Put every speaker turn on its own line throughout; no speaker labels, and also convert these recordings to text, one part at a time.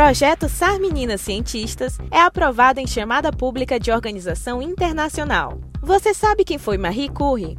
projeto SAR Meninas Cientistas é aprovado em chamada pública de organização internacional. Você sabe quem foi Marie Curie?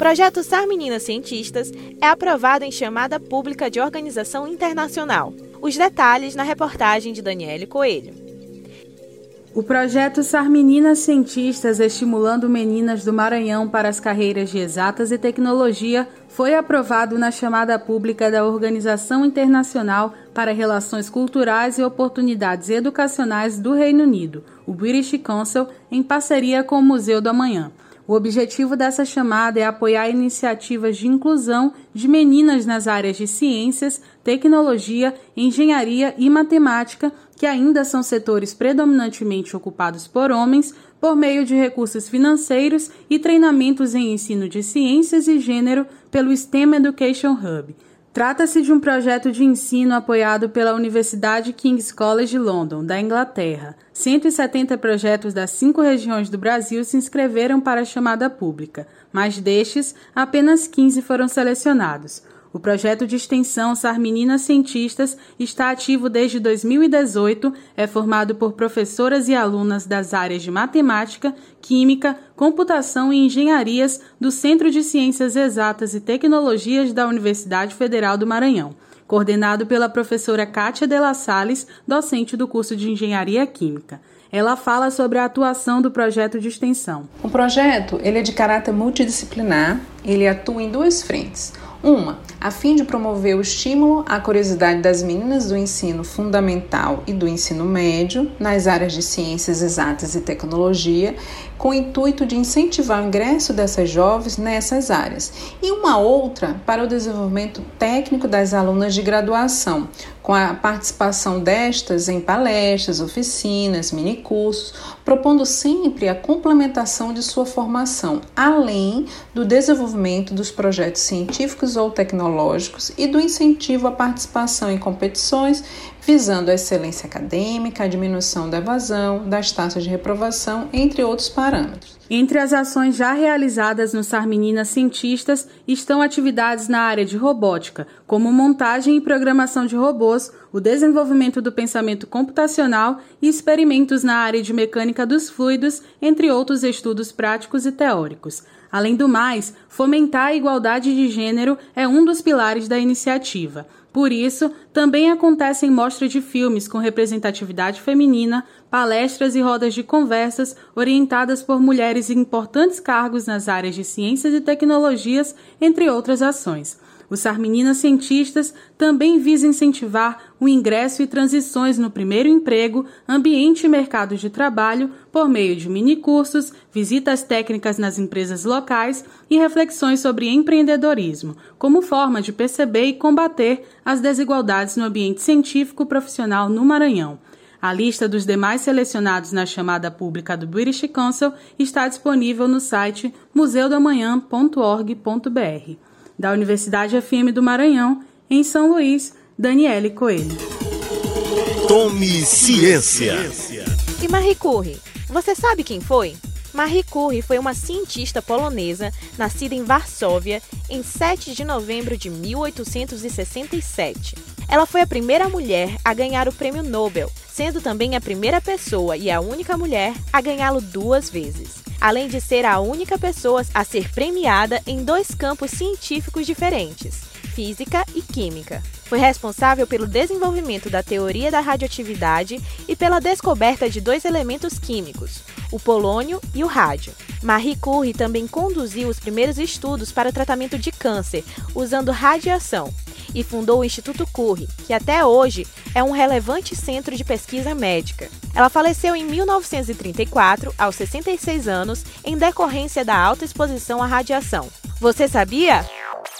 projeto SAR Meninas Cientistas é aprovado em chamada pública de organização internacional. Os detalhes na reportagem de Daniele Coelho.
O projeto SAR Meninas Cientistas Estimulando Meninas do Maranhão para as Carreiras de Exatas e Tecnologia foi aprovado na chamada pública da Organização Internacional para Relações Culturais e Oportunidades Educacionais do Reino Unido, o British Council, em parceria com o Museu do Amanhã. O objetivo dessa chamada é apoiar iniciativas de inclusão de meninas nas áreas de ciências, tecnologia, engenharia e matemática, que ainda são setores predominantemente ocupados por homens, por meio de recursos financeiros e treinamentos em ensino de ciências e gênero pelo STEM Education Hub. Trata-se de um projeto de ensino apoiado pela Universidade King's College London, da Inglaterra. 170 projetos das cinco regiões do Brasil se inscreveram para a chamada pública, mas destes, apenas 15 foram selecionados. O projeto de extensão SAR Meninas Cientistas está ativo desde 2018, é formado por professoras e alunas das áreas de matemática, química, computação e engenharias do Centro de Ciências Exatas e Tecnologias da Universidade Federal do Maranhão coordenado pela professora Kátia de La Salles, docente do curso de Engenharia Química. Ela fala sobre a atuação do projeto de extensão.
O projeto ele é de caráter multidisciplinar, ele atua em duas frentes. Uma, a fim de promover o estímulo à curiosidade das meninas do ensino fundamental e do ensino médio nas áreas de ciências exatas e tecnologia, com o intuito de incentivar o ingresso dessas jovens nessas áreas. E uma outra para o desenvolvimento técnico das alunas de graduação, com a participação destas em palestras, oficinas, minicursos, propondo sempre a complementação de sua formação, além do desenvolvimento dos projetos científicos ou tecnológicos e do incentivo à participação em competições visando a excelência acadêmica, a diminuição da evasão, das taxas de reprovação, entre outros parâmetros.
Entre as ações já realizadas no SAR Meninas Cientistas estão atividades na área de robótica, como montagem e programação de robôs, o desenvolvimento do pensamento computacional e experimentos na área de mecânica dos fluidos, entre outros estudos práticos e teóricos. Além do mais, fomentar a igualdade de gênero é um dos pilares da iniciativa. Por isso, também acontecem mostras de filmes com representatividade feminina, palestras e rodas de conversas orientadas por mulheres em importantes cargos nas áreas de ciências e tecnologias, entre outras ações. O SAR Meninas Cientistas também visa incentivar o ingresso e transições no primeiro emprego, ambiente e mercado de trabalho por meio de minicursos, visitas técnicas nas empresas locais e reflexões sobre empreendedorismo, como forma de perceber e combater as desigualdades no ambiente científico profissional no Maranhão. A lista dos demais selecionados na chamada pública do British Council está disponível no site museudamanhã.org.br da Universidade FM do Maranhão, em São Luís, Daniele Coelho.
Tome ciência.
E Marie Curie, você sabe quem foi? Marie Curie foi uma cientista polonesa nascida em Varsóvia em 7 de novembro de 1867. Ela foi a primeira mulher a ganhar o prêmio Nobel, sendo também a primeira pessoa e a única mulher a ganhá-lo duas vezes além de ser a única pessoa a ser premiada em dois campos científicos diferentes, física e química. Foi responsável pelo desenvolvimento da teoria da radioatividade e pela descoberta de dois elementos químicos, o polônio e o rádio. Marie Curie também conduziu os primeiros estudos para o tratamento de câncer usando radiação e fundou o Instituto Curie, que até hoje é um relevante centro de pesquisa médica. Ela faleceu em 1934, aos 66 anos, em decorrência da alta exposição à radiação. Você sabia?